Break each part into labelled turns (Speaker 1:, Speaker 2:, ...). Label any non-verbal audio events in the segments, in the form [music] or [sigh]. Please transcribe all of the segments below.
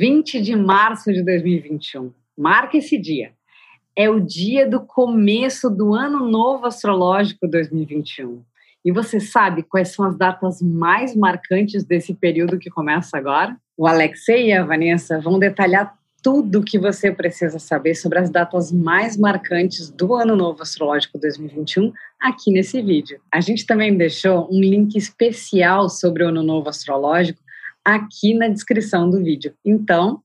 Speaker 1: 20 de março de 2021. Marca esse dia. É o dia do começo do ano novo astrológico 2021. E você sabe quais são as datas mais marcantes desse período que começa agora? O Alexei e a Vanessa vão detalhar tudo o que você precisa saber sobre as datas mais marcantes do Ano Novo Astrológico 2021 aqui nesse vídeo. A gente também deixou um link especial sobre o Ano Novo Astrológico aqui na descrição do vídeo. Então,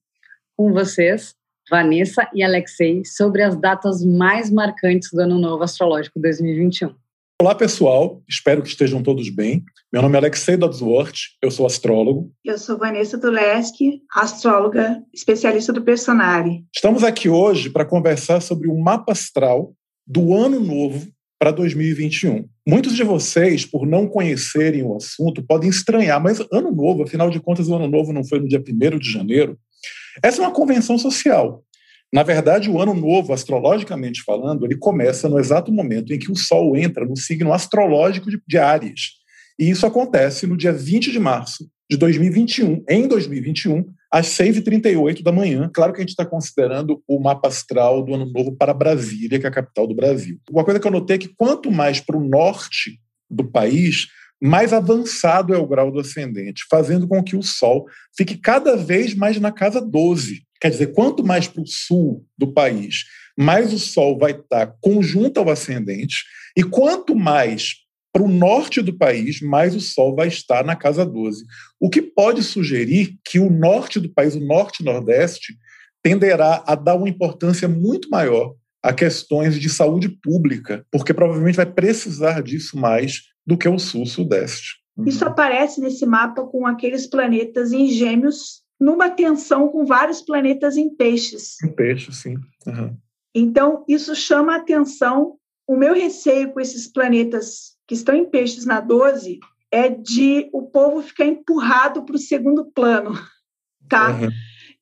Speaker 1: com vocês, Vanessa e Alexei, sobre as datas mais marcantes do Ano Novo Astrológico 2021.
Speaker 2: Olá, pessoal. Espero que estejam todos bem. Meu nome é Alexei Dodsworth, eu sou astrólogo.
Speaker 3: Eu sou Vanessa Tuleski, astróloga, especialista do Personari.
Speaker 2: Estamos aqui hoje para conversar sobre o mapa astral do ano novo para 2021. Muitos de vocês, por não conhecerem o assunto, podem estranhar, mas ano novo, afinal de contas, o ano novo não foi no dia 1 de janeiro. Essa é uma convenção social. Na verdade, o ano novo, astrologicamente falando, ele começa no exato momento em que o Sol entra no signo astrológico de, Áries. E isso acontece no dia 20 de março de 2021, em 2021, às 6h38 da manhã. Claro que a gente está considerando o mapa astral do ano novo para Brasília, que é a capital do Brasil. Uma coisa que eu notei é que quanto mais para o norte do país, mais avançado é o grau do ascendente, fazendo com que o Sol fique cada vez mais na casa 12. Quer dizer, quanto mais para o sul do país, mais o Sol vai estar conjunto ao ascendente, e quanto mais para o norte do país, mais o Sol vai estar na casa 12. O que pode sugerir que o norte do país, o norte e nordeste, tenderá a dar uma importância muito maior a questões de saúde pública, porque provavelmente vai precisar disso mais do que o sul-sudeste.
Speaker 3: Isso aparece nesse mapa com aqueles planetas em gêmeos numa tensão com vários planetas em peixes.
Speaker 2: Em peixes, sim. Uhum.
Speaker 3: Então, isso chama a atenção. O meu receio com esses planetas que estão em peixes na 12 é de o povo ficar empurrado para o segundo plano, [laughs] tá? Uhum.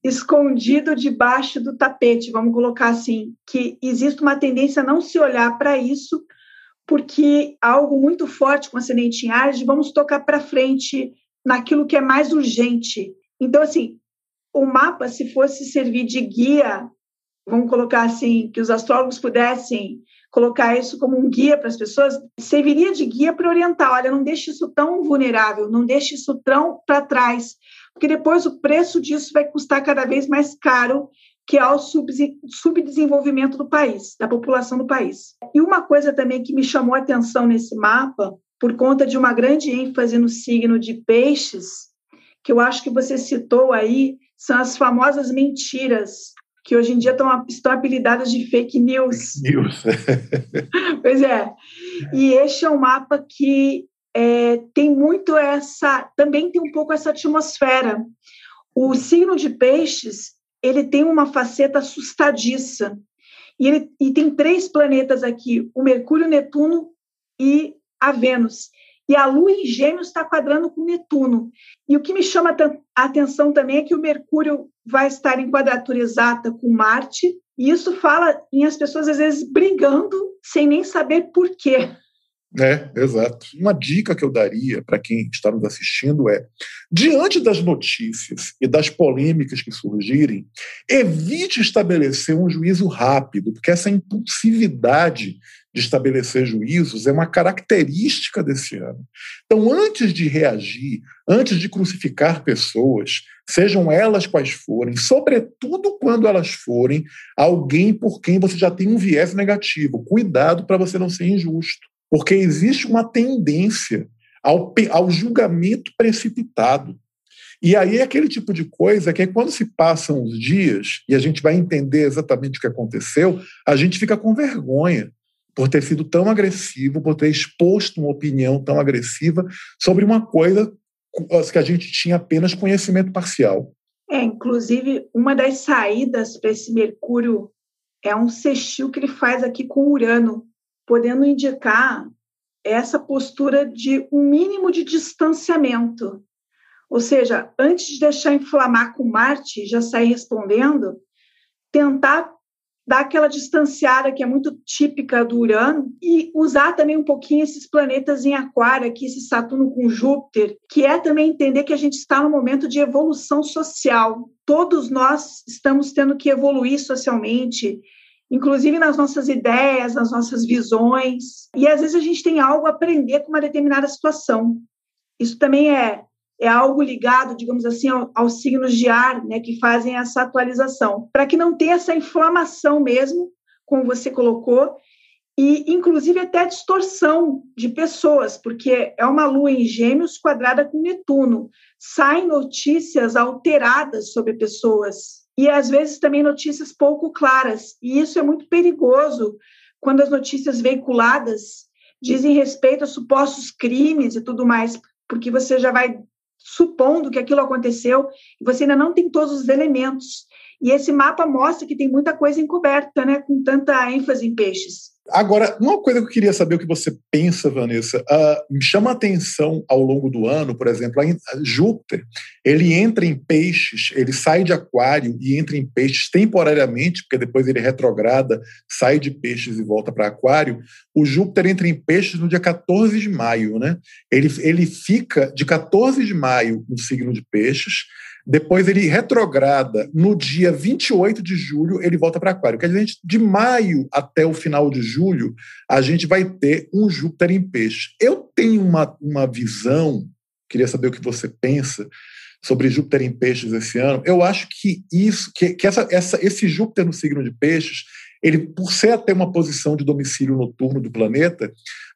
Speaker 3: Escondido debaixo do tapete, vamos colocar assim, que existe uma tendência a não se olhar para isso, porque algo muito forte com ascendente em Ares, vamos tocar para frente naquilo que é mais urgente, então, assim, o mapa, se fosse servir de guia, vamos colocar assim, que os astrólogos pudessem colocar isso como um guia para as pessoas, serviria de guia para orientar. Olha, não deixe isso tão vulnerável, não deixe isso tão para trás, porque depois o preço disso vai custar cada vez mais caro, que é o subdesenvolvimento do país, da população do país. E uma coisa também que me chamou a atenção nesse mapa, por conta de uma grande ênfase no signo de peixes, que eu acho que você citou aí são as famosas mentiras, que hoje em dia estão, estão apelidadas de fake news.
Speaker 2: News. [laughs]
Speaker 3: pois é. E este é um mapa que é, tem muito essa. Também tem um pouco essa atmosfera. O signo de peixes ele tem uma faceta assustadiça. E, ele, e tem três planetas aqui: o Mercúrio, Netuno e a Vênus. E a Lua em Gêmeos está quadrando com Netuno. E o que me chama a atenção também é que o Mercúrio vai estar em quadratura exata com Marte, e isso fala em as pessoas às vezes brigando sem nem saber por quê.
Speaker 2: É, exato. Uma dica que eu daria para quem está nos assistindo é: diante das notícias e das polêmicas que surgirem, evite estabelecer um juízo rápido, porque essa impulsividade de estabelecer juízos é uma característica desse ano. Então, antes de reagir, antes de crucificar pessoas, sejam elas quais forem, sobretudo quando elas forem alguém por quem você já tem um viés negativo, cuidado para você não ser injusto, porque existe uma tendência ao, ao julgamento precipitado. E aí é aquele tipo de coisa que quando se passam os dias e a gente vai entender exatamente o que aconteceu, a gente fica com vergonha por ter sido tão agressivo, por ter exposto uma opinião tão agressiva sobre uma coisa que a gente tinha apenas conhecimento parcial.
Speaker 3: É, inclusive, uma das saídas para esse Mercúrio é um sextil que ele faz aqui com Urano, podendo indicar essa postura de um mínimo de distanciamento. Ou seja, antes de deixar inflamar com Marte, já sair respondendo, tentar dar aquela distanciada que é muito típica do Urano e usar também um pouquinho esses planetas em aquário aqui, esse Saturno com Júpiter, que é também entender que a gente está no momento de evolução social. Todos nós estamos tendo que evoluir socialmente, inclusive nas nossas ideias, nas nossas visões, e às vezes a gente tem algo a aprender com uma determinada situação. Isso também é é algo ligado, digamos assim, ao, aos signos de ar, né, que fazem essa atualização, para que não tenha essa inflamação mesmo, como você colocou, e inclusive até distorção de pessoas, porque é uma lua em Gêmeos quadrada com Netuno. Saem notícias alteradas sobre pessoas e às vezes também notícias pouco claras, e isso é muito perigoso quando as notícias veiculadas dizem respeito a supostos crimes e tudo mais, porque você já vai supondo que aquilo aconteceu, e você ainda não tem todos os elementos. E esse mapa mostra que tem muita coisa encoberta, né, com tanta ênfase em peixes.
Speaker 2: Agora, uma coisa que eu queria saber o que você pensa, Vanessa, uh, chama atenção ao longo do ano, por exemplo, Júpiter, ele entra em peixes, ele sai de aquário e entra em peixes temporariamente, porque depois ele retrograda, sai de peixes e volta para aquário. O Júpiter entra em peixes no dia 14 de maio, né? Ele, ele fica de 14 de maio no signo de peixes, depois ele retrograda no dia 28 de julho, ele volta para Aquário. Quer dizer, de maio até o final de julho, a gente vai ter um Júpiter em peixe. Eu tenho uma, uma visão, queria saber o que você pensa sobre Júpiter em peixes esse ano. Eu acho que isso, que, que essa, essa, esse Júpiter no signo de peixes, ele, por ser até uma posição de domicílio noturno do planeta,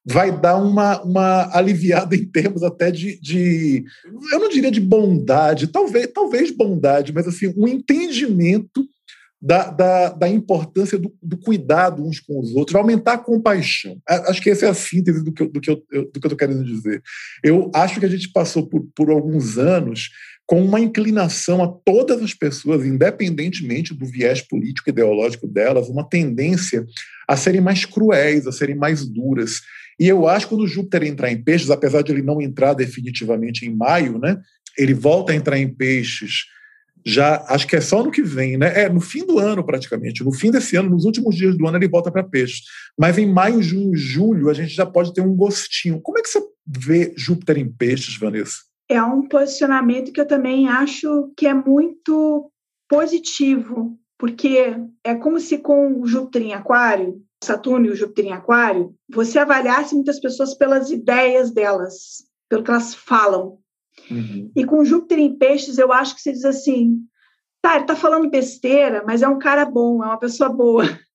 Speaker 2: vai dar uma, uma aliviada em termos até de, de, eu não diria de bondade, talvez, talvez bondade, mas assim, um entendimento da, da, da importância do, do, cuidado uns com os outros, vai aumentar a compaixão. Acho que essa é a síntese do que, eu, do que eu estou querendo dizer. Eu acho que a gente passou por, por alguns anos com uma inclinação a todas as pessoas, independentemente do viés político ideológico delas, uma tendência a serem mais cruéis, a serem mais duras. E eu acho que quando Júpiter entrar em peixes, apesar de ele não entrar definitivamente em maio, né, ele volta a entrar em peixes já, acho que é só no que vem, né? É no fim do ano praticamente, no fim desse ano, nos últimos dias do ano ele volta para peixes. Mas em maio, junho, julho a gente já pode ter um gostinho. Como é que você vê Júpiter em peixes, Vanessa?
Speaker 3: É um posicionamento que eu também acho que é muito positivo, porque é como se com o Júpiter em Aquário Saturno e o Júpiter em Aquário, você avaliasse muitas pessoas pelas ideias delas, pelo que elas falam. Uhum. E com Júpiter em Peixes, eu acho que você diz assim: tá, ele tá falando besteira, mas é um cara bom, é uma pessoa boa. [laughs]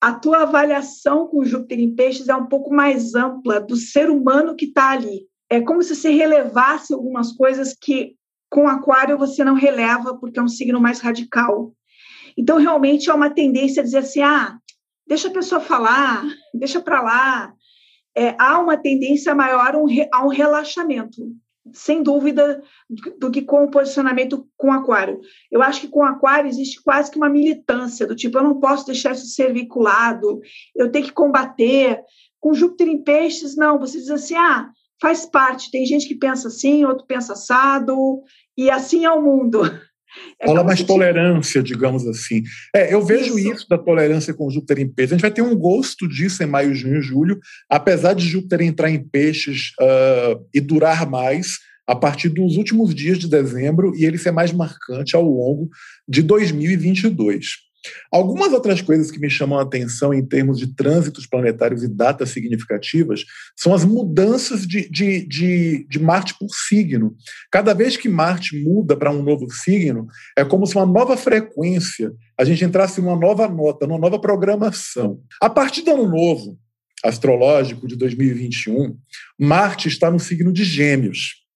Speaker 3: A tua avaliação com Júpiter em Peixes é um pouco mais ampla do ser humano que está ali. É como se você relevasse algumas coisas que com Aquário você não releva, porque é um signo mais radical. Então, realmente é uma tendência a dizer assim: ah, deixa a pessoa falar, deixa para lá. É, há uma tendência maior um, a um relaxamento, sem dúvida, do, do, que com o posicionamento com aquário. Eu acho que com aquário existe quase que uma militância, do tipo, eu não posso deixar isso ser vinculado, eu tenho que combater. Com Júpiter em peixes, não, você diz assim, ah, faz parte, tem gente que pensa assim, outro pensa assado, e assim é o mundo.
Speaker 2: É Fala mais tolerância, digamos assim. É, eu vejo isso. isso. da tolerância com Júpiter em peixes. A gente vai ter um gosto disso em maio, junho, julho, apesar de Júpiter entrar em peixes uh, e durar mais a partir dos últimos dias de dezembro e ele ser mais marcante ao longo de 2022. Algumas outras coisas que me chamam a atenção em termos de trânsitos planetários e datas significativas são as mudanças de, de, de, de Marte por signo. Cada vez que Marte muda para um novo signo, é como se uma nova frequência, a gente entrasse em uma nova nota, numa nova programação. A partir do ano novo astrológico de 2021, Marte está no signo de Gêmeos.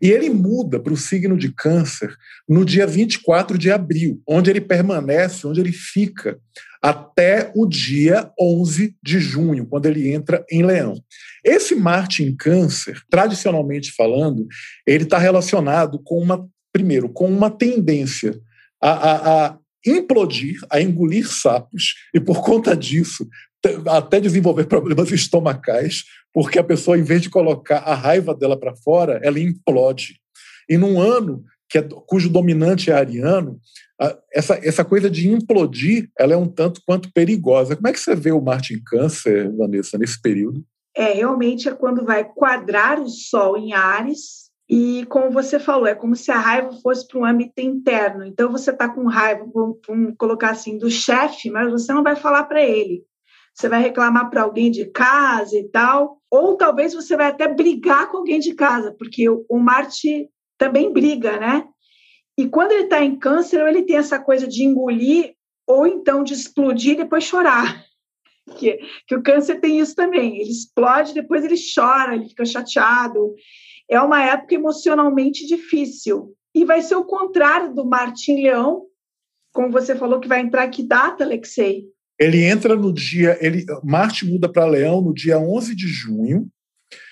Speaker 2: E ele muda para o signo de Câncer no dia 24 de abril, onde ele permanece, onde ele fica até o dia 11 de junho, quando ele entra em Leão. Esse Marte em Câncer, tradicionalmente falando, ele está relacionado com uma, primeiro, com uma tendência a, a, a implodir, a engolir sapos, e por conta disso, até desenvolver problemas [laughs] estomacais, porque a pessoa, em vez de colocar a raiva dela para fora, ela implode. E num ano que é, cujo dominante é ariano, essa, essa coisa de implodir, ela é um tanto quanto perigosa. Como é que você vê o Marte em Câncer, Vanessa, nesse período?
Speaker 3: É, realmente é quando vai quadrar o Sol em Ares, e como você falou, é como se a raiva fosse para um âmbito interno. Então você está com raiva, vamos, vamos colocar assim, do chefe, mas você não vai falar para ele. Você vai reclamar para alguém de casa e tal, ou talvez você vai até brigar com alguém de casa, porque o, Marte também briga, né? E quando ele está em câncer, ele tem essa coisa de engolir ou então de explodir e depois chorar. [laughs] Que, que o câncer tem isso também. Ele explode, depois ele chora, ele fica chateado. É uma época emocionalmente difícil. E vai ser o contrário do Martim Leão, como você falou que vai entrar que data, Alexei?
Speaker 2: Ele entra no dia, ele Marte muda para Leão no dia 11 de junho.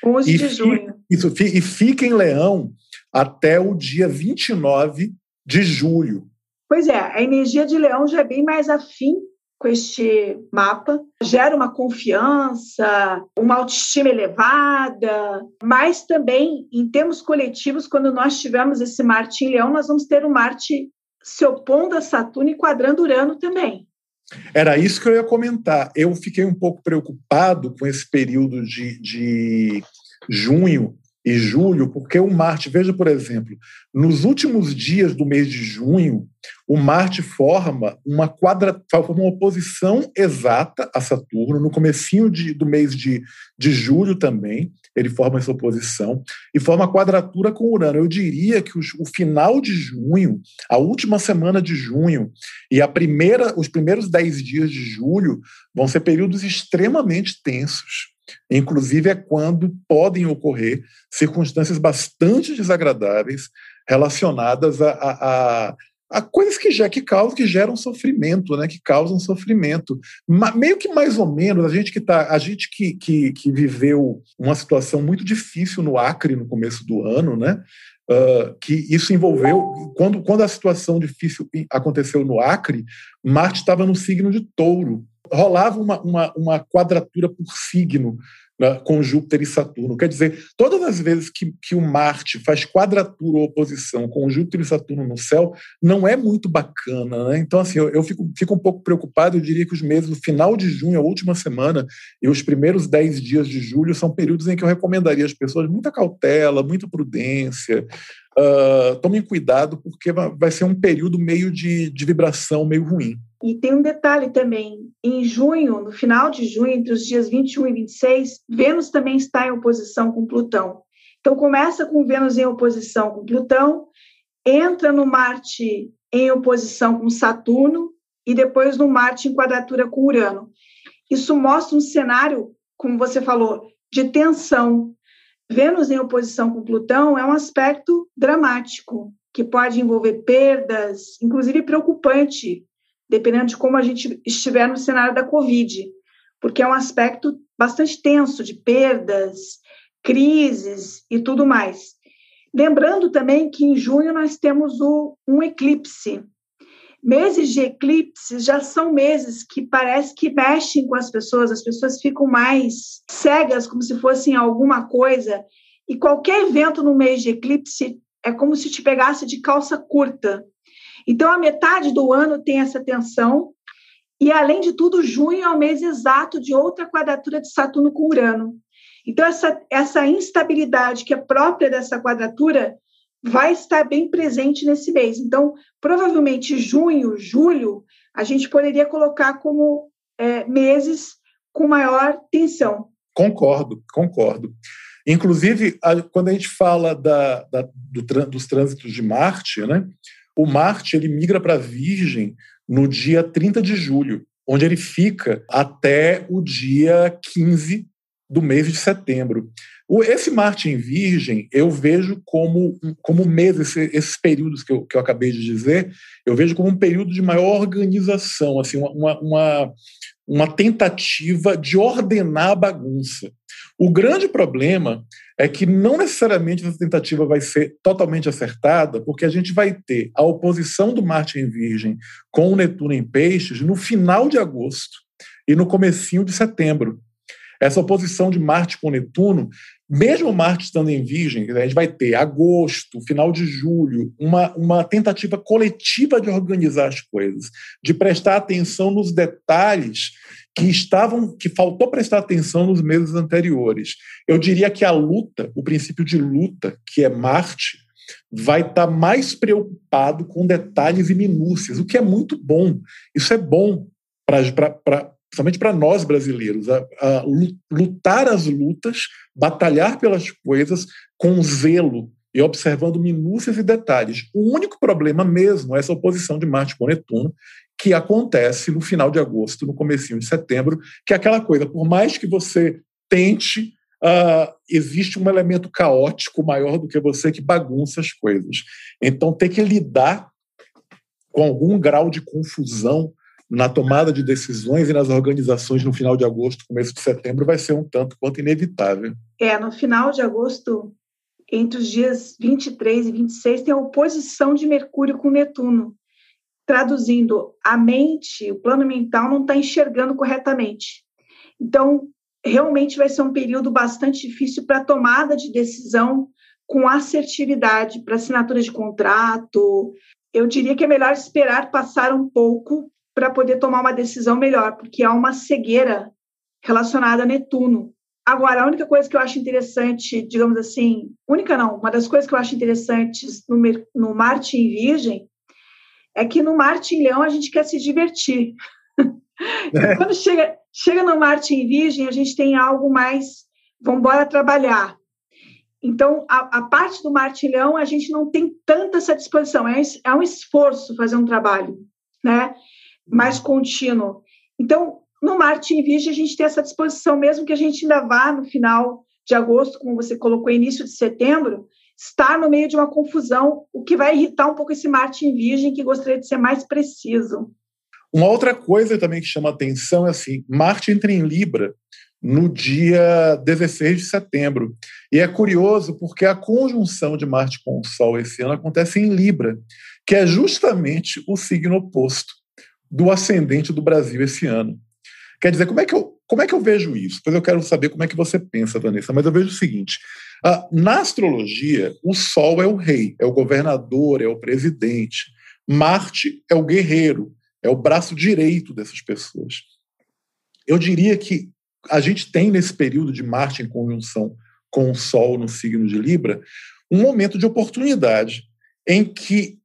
Speaker 3: 11 de junho.
Speaker 2: Isso, e fica em Leão até o dia 29 de julho.
Speaker 3: Pois é, a energia de Leão já é bem mais afim com este mapa, gera uma confiança, uma autoestima elevada, mas também em termos coletivos, quando nós tivermos esse Marte em Leão, nós vamos ter o Marte se opondo a Saturno e quadrando Urano também.
Speaker 2: Era isso que eu ia comentar. Eu fiquei um pouco preocupado com esse período de, de junho e julho, porque o Marte, veja, por exemplo, nos últimos dias do mês de junho, o Marte forma uma quadra, forma uma oposição exata a Saturno, no comecinho de, do mês de, de julho também, ele forma essa oposição, e forma quadratura com Urano. Eu diria que os, o final de junho, a última semana de junho e a primeira, os primeiros dez dias de julho vão ser períodos extremamente tensos Inclusive, é quando podem ocorrer circunstâncias bastante desagradáveis relacionadas a, a, a, a coisas que, já, que causam, que geram sofrimento, né? que causam sofrimento. Ma, meio que mais ou menos, a gente que tá, a gente que, que, que viveu uma situação muito difícil no Acre no começo do ano, né? Uh, que isso envolveu. Quando, quando a situação difícil aconteceu no Acre, Marte estava no signo de touro rolava uma, uma, uma quadratura por signo né, com Júpiter e Saturno. Quer dizer, todas as vezes que, que o Marte faz quadratura ou oposição com Júpiter e Saturno no céu, não é muito bacana. Né? Então, assim, eu, eu fico, fico um pouco preocupado. Eu diria que os meses, no final de junho, a última semana, e os primeiros dez dias de julho são períodos em que eu recomendaria às pessoas muita cautela, muita prudência. Uh, tomem cuidado, porque vai ser um período meio de, de vibração meio ruim.
Speaker 3: E tem um detalhe também: em junho, no final de junho, entre os dias 21 e 26, Vênus também está em oposição com Plutão. Então, começa com Vênus em oposição com Plutão, entra no Marte em oposição com Saturno e depois no Marte em quadratura com Urano. Isso mostra um cenário, como você falou, de tensão. Vênus em oposição com Plutão é um aspecto dramático, que pode envolver perdas, inclusive preocupante dependendo de como a gente estiver no cenário da Covid, porque é um aspecto bastante tenso de perdas, crises e tudo mais. Lembrando também que em junho nós temos o, um eclipse. Meses de eclipse já são meses que parece que mexem com as pessoas, as pessoas ficam mais cegas, como se fossem alguma coisa, e qualquer evento no mês de eclipse é como se te pegasse de calça curta. Então, a metade do ano tem essa tensão, e além de tudo, junho é o mês exato de outra quadratura de Saturno com Urano. Então, essa, essa instabilidade que é própria dessa quadratura vai estar bem presente nesse mês. Então, provavelmente junho, julho, a gente poderia colocar como é, meses com maior tensão.
Speaker 2: Concordo, concordo. Inclusive, a, quando a gente fala da, da, do, dos trânsitos de Marte, né, o Marte ele migra para Virgem no dia 30 de julho, onde ele fica até o dia 15 do mês de setembro. Esse Marte em Virgem, eu vejo como, como mês, esse, esses períodos que eu, que eu acabei de dizer, eu vejo como um período de maior organização, assim, uma, uma, uma tentativa de ordenar a bagunça. O grande problema é que não necessariamente essa tentativa vai ser totalmente acertada, porque a gente vai ter a oposição do Marte em Virgem com o Netuno em Peixes no final de agosto e no comecinho de setembro. Essa oposição de Marte com Netuno, mesmo Marte estando em Virgem, a gente vai ter agosto, final de julho, uma, uma tentativa coletiva de organizar as coisas, de prestar atenção nos detalhes que estavam, que faltou prestar atenção nos meses anteriores. Eu diria que a luta, o princípio de luta, que é Marte, vai estar tá mais preocupado com detalhes e minúcias, o que é muito bom. Isso é bom para principalmente para nós brasileiros, a, a, lutar as lutas, batalhar pelas coisas com zelo e observando minúcias e detalhes. O único problema mesmo é essa oposição de Marte com Netuno, que acontece no final de agosto, no comecinho de setembro, que é aquela coisa, por mais que você tente, uh, existe um elemento caótico maior do que você que bagunça as coisas. Então, ter que lidar com algum grau de confusão na tomada de decisões e nas organizações no final de agosto, começo de setembro, vai ser um tanto quanto inevitável.
Speaker 3: É, no final de agosto, entre os dias 23 e 26, tem a oposição de Mercúrio com Netuno. Traduzindo, a mente, o plano mental não está enxergando corretamente. Então, realmente vai ser um período bastante difícil para tomada de decisão com assertividade, para assinatura de contrato. Eu diria que é melhor esperar passar um pouco para poder tomar uma decisão melhor, porque há uma cegueira relacionada a Netuno. Agora, a única coisa que eu acho interessante, digamos assim, única não, uma das coisas que eu acho interessantes no, no Marte em Virgem é que no Marte em Leão a gente quer se divertir. É. [laughs] Quando chega, chega no Marte em Virgem, a gente tem algo mais, vamos embora trabalhar. Então, a, a, parte do Marte em Leão, a gente não tem tanta essa disposição, é, é um esforço fazer um trabalho, né? Mais contínuo. Então, no Marte em Virgem, a gente tem essa disposição, mesmo que a gente ainda vá no final de agosto, como você colocou, início de setembro, estar no meio de uma confusão, o que vai irritar um pouco esse Marte em Virgem, que gostaria de ser mais preciso.
Speaker 2: Uma outra coisa também que chama atenção é assim: Marte entra em Libra no dia 16 de setembro. E é curioso porque a conjunção de Marte com o Sol esse ano acontece em Libra, que é justamente o signo oposto do ascendente do Brasil esse ano. Quer dizer, como é que eu, como é que eu vejo isso? Pois eu quero saber como é que você pensa, Vanessa, mas eu vejo o seguinte: uh, na astrologia, o Sol é o rei, é o governador, é o presidente. Marte é o guerreiro, é o braço direito dessas pessoas. Eu diria que a gente tem nesse período de Marte em conjunção com o Sol no signo de Libra um momento de oportunidade em que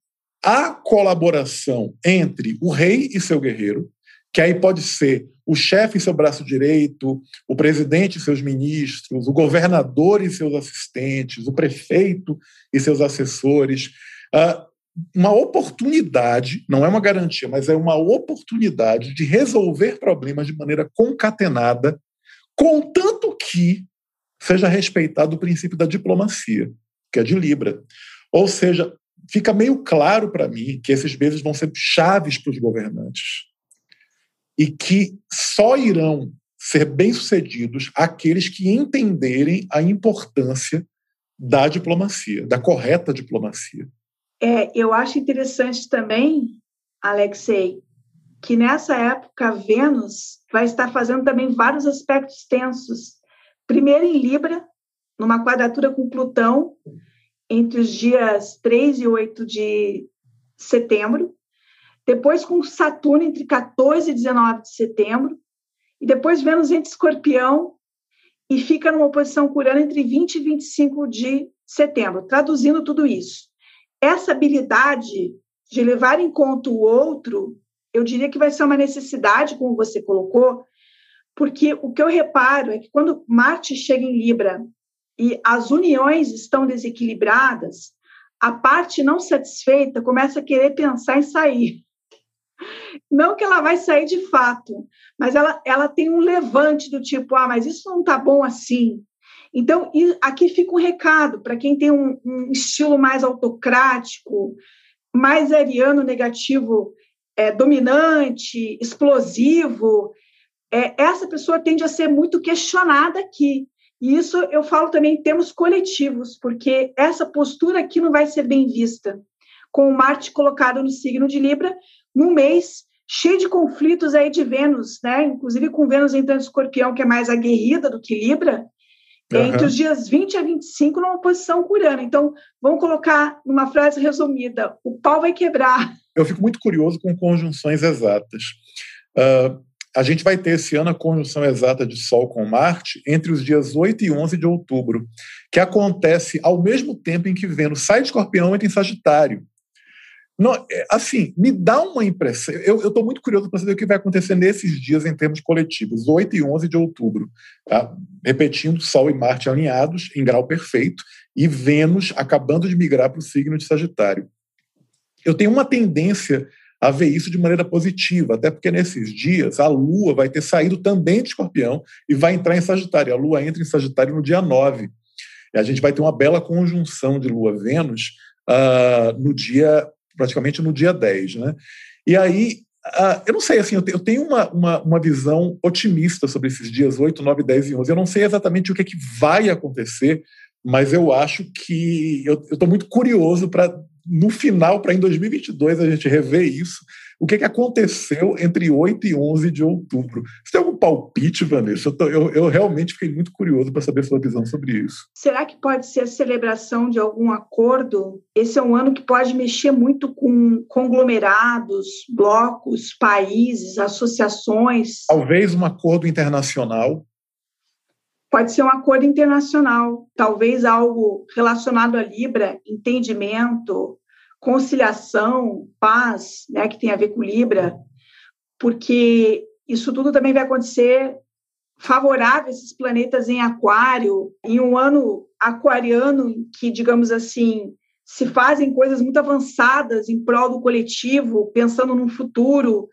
Speaker 2: a colaboração entre o rei e seu guerreiro, que aí pode ser o chefe e seu braço direito, o presidente e seus ministros, o governador e seus assistentes, o prefeito e seus assessores. Uh, uma oportunidade, não é uma garantia, mas é uma oportunidade de resolver problemas de maneira concatenada, contanto que seja respeitado o princípio da diplomacia, que é de Libra. Ou seja, fica meio claro para mim que esses meses vão ser chaves para os governantes e que só irão ser bem-sucedidos aqueles que entenderem a importância da diplomacia, da correta diplomacia.
Speaker 3: É, eu acho interessante também, Alexei, que nessa época Vênus vai estar fazendo também vários aspectos tensos. Primeiro em Libra, numa quadratura com Plutão, entre os dias 3 e 8 de setembro, depois com Saturno entre 14 e 19 de setembro, e depois Vênus entre Escorpião e fica numa oposição com Urano entre 20 e 25 de setembro. Traduzindo tudo isso, essa habilidade de levar em conta o outro, eu diria que vai ser uma necessidade, como você colocou, porque o que eu reparo é que quando Marte chega em Libra e as uniões estão desequilibradas, a parte não satisfeita começa a querer pensar em sair. Não que ela vai sair de fato, mas ela, ela tem um levante do tipo, ah, mas isso não está bom assim. Então, aqui fica um recado para quem tem um, um, estilo mais autocrático, mais ariano negativo, é, dominante, explosivo. É, essa pessoa tende a ser muito questionada aqui. E isso eu falo também em termos coletivos, porque essa postura aqui não vai ser bem vista com o Marte colocado no signo de Libra, num mês cheio de conflitos aí de Vênus, né? Inclusive com Vênus entrando em escorpião, que é mais aguerrida do que Libra, uhum. entre os dias 20 a 25 numa posição curana. Então, vamos colocar numa frase resumida: o pau vai quebrar.
Speaker 2: Eu fico muito curioso com conjunções exatas. Uh, a gente vai ter esse ano a conjunção exata de Sol com Marte entre os dias 8 e 11 de outubro, que acontece ao mesmo tempo em que Vênus sai de Escorpião e entra em Sagitário. Não, é, assim, me dá uma impressão. Eu estou muito curioso para saber o que vai acontecer nesses dias em termos coletivos, 8 e 11 de outubro. Tá? Repetindo, Sol e Marte alinhados em grau perfeito e Vênus acabando de migrar para o signo de Sagitário. Eu tenho uma tendência a ver isso de maneira positiva, até porque nesses dias a Lua vai ter saído também de Escorpião e vai entrar em Sagitário. A Lua entra em Sagitário no dia 9. E a gente vai ter uma bela conjunção de Lua-Vênus uh, no dia, praticamente no dia 10. Né? E aí, uh, eu não sei, assim, eu tenho uma, uma, uma, visão otimista sobre esses dias 8, 9, 10 e 11. Eu não sei exatamente o que, é que vai acontecer, mas eu acho que eu estou muito curioso para no final, para em 2022 a gente rever isso, o que, que aconteceu entre 8 e 11 de outubro? Você tem algum palpite, Vanessa? Eu, tô, eu, eu realmente fiquei muito curioso para saber sua visão sobre isso.
Speaker 3: Será que pode ser a celebração de algum acordo? Esse é um ano que pode mexer muito com conglomerados, blocos, países, associações.
Speaker 2: Talvez um acordo internacional
Speaker 3: Pode ser um acordo internacional, talvez algo relacionado à Libra, entendimento, conciliação, paz, né, que tem a ver com Libra, porque isso tudo também vai acontecer favorável esses planetas em Aquário, em um ano aquariano que, digamos assim, se fazem coisas muito avançadas em prol do coletivo, pensando no futuro,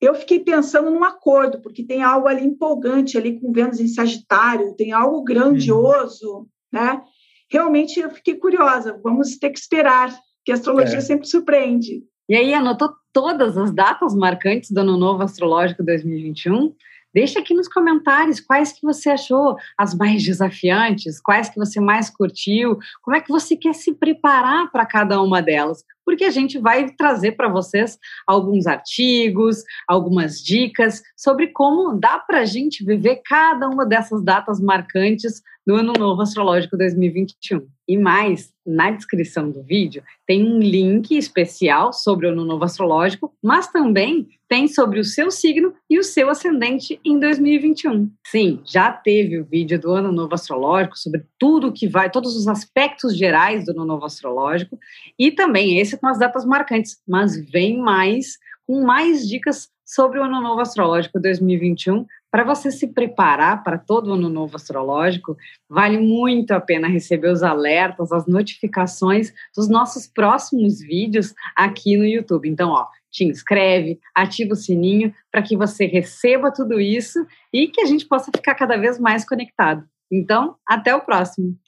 Speaker 3: eu fiquei pensando num acordo, porque tem algo ali empolgante ali com Vênus em Sagitário, tem algo grandioso, uhum. né? Realmente eu fiquei curiosa, vamos ter que esperar, que a astrologia é. sempre surpreende.
Speaker 1: E aí, anotou todas as datas marcantes do Ano Novo Astrológico 2021? Deixa aqui nos comentários quais que você achou as mais desafiantes, quais que você mais curtiu, como é que você quer se preparar para cada uma delas porque a gente vai trazer para vocês alguns artigos, algumas dicas sobre como dá para a gente viver cada uma dessas datas marcantes do Ano Novo Astrológico 2021. E mais, na descrição do vídeo tem um link especial sobre o Ano Novo Astrológico, mas também tem sobre o seu signo e o seu ascendente em 2021. Sim, já teve o vídeo do Ano Novo Astrológico sobre tudo que vai, todos os aspectos gerais do Ano Novo Astrológico, e também esse com as datas marcantes, mas vem mais com mais dicas sobre o Ano Novo Astrológico 2021. Para você se preparar para todo o Ano Novo Astrológico, vale muito a pena receber os alertas, as notificações dos nossos próximos vídeos aqui no YouTube. Então, ó, te inscreve, ativa o sininho para que você receba tudo isso e que a gente possa ficar cada vez mais conectado. Então, até o próximo.